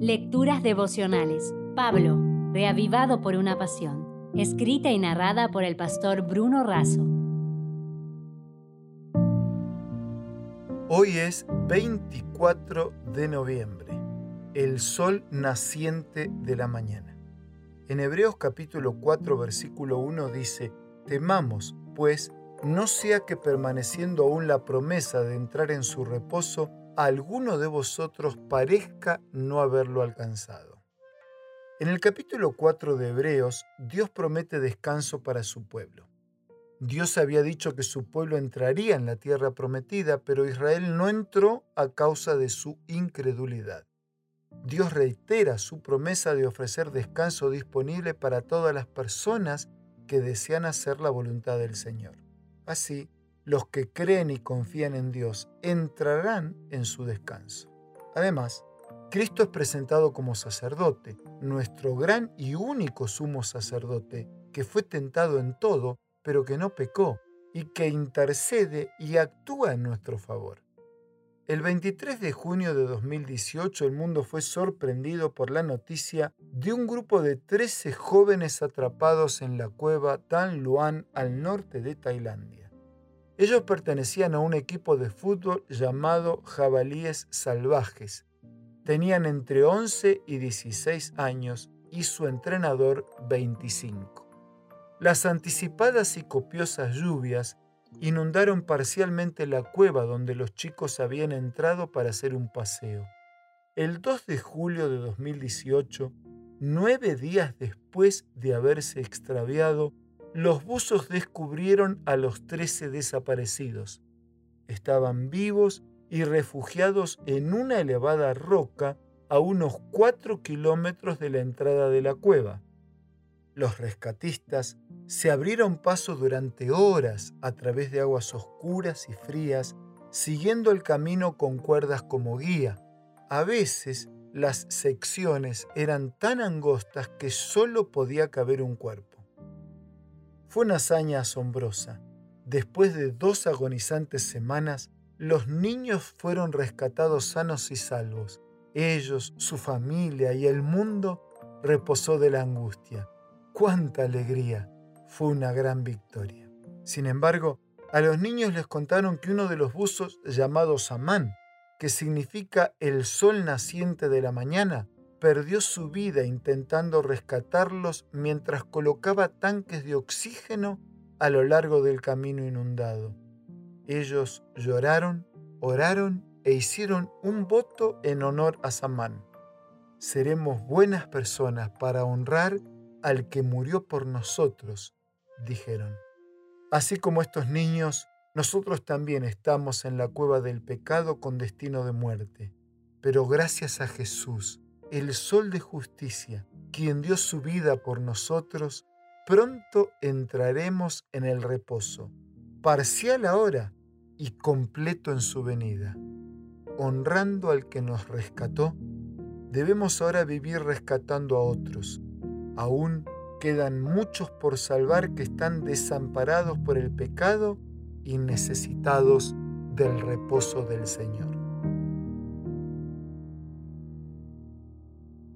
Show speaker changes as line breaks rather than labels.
Lecturas devocionales. Pablo, reavivado por una pasión. Escrita y narrada por el pastor Bruno Razo.
Hoy es 24 de noviembre, el sol naciente de la mañana. En Hebreos capítulo 4 versículo 1 dice, temamos, pues, no sea que permaneciendo aún la promesa de entrar en su reposo, alguno de vosotros parezca no haberlo alcanzado. En el capítulo 4 de Hebreos, Dios promete descanso para su pueblo. Dios había dicho que su pueblo entraría en la tierra prometida, pero Israel no entró a causa de su incredulidad. Dios reitera su promesa de ofrecer descanso disponible para todas las personas que desean hacer la voluntad del Señor. Así, los que creen y confían en Dios entrarán en su descanso. Además, Cristo es presentado como sacerdote, nuestro gran y único sumo sacerdote, que fue tentado en todo, pero que no pecó, y que intercede y actúa en nuestro favor. El 23 de junio de 2018 el mundo fue sorprendido por la noticia de un grupo de 13 jóvenes atrapados en la cueva Tan Luan al norte de Tailandia. Ellos pertenecían a un equipo de fútbol llamado Jabalíes Salvajes. Tenían entre 11 y 16 años y su entrenador 25. Las anticipadas y copiosas lluvias inundaron parcialmente la cueva donde los chicos habían entrado para hacer un paseo. El 2 de julio de 2018, nueve días después de haberse extraviado, los buzos descubrieron a los trece desaparecidos. Estaban vivos y refugiados en una elevada roca a unos cuatro kilómetros de la entrada de la cueva. Los rescatistas se abrieron paso durante horas a través de aguas oscuras y frías, siguiendo el camino con cuerdas como guía. A veces las secciones eran tan angostas que solo podía caber un cuerpo. Fue una hazaña asombrosa. Después de dos agonizantes semanas, los niños fueron rescatados sanos y salvos. Ellos, su familia y el mundo reposó de la angustia. ¡Cuánta alegría! Fue una gran victoria. Sin embargo, a los niños les contaron que uno de los buzos, llamado Samán, que significa el sol naciente de la mañana, perdió su vida intentando rescatarlos mientras colocaba tanques de oxígeno a lo largo del camino inundado. Ellos lloraron, oraron e hicieron un voto en honor a Samán. Seremos buenas personas para honrar al que murió por nosotros, dijeron. Así como estos niños, nosotros también estamos en la cueva del pecado con destino de muerte. Pero gracias a Jesús, el sol de justicia, quien dio su vida por nosotros, pronto entraremos en el reposo, parcial ahora y completo en su venida. Honrando al que nos rescató, debemos ahora vivir rescatando a otros. Aún quedan muchos por salvar que están desamparados por el pecado y necesitados del reposo del Señor.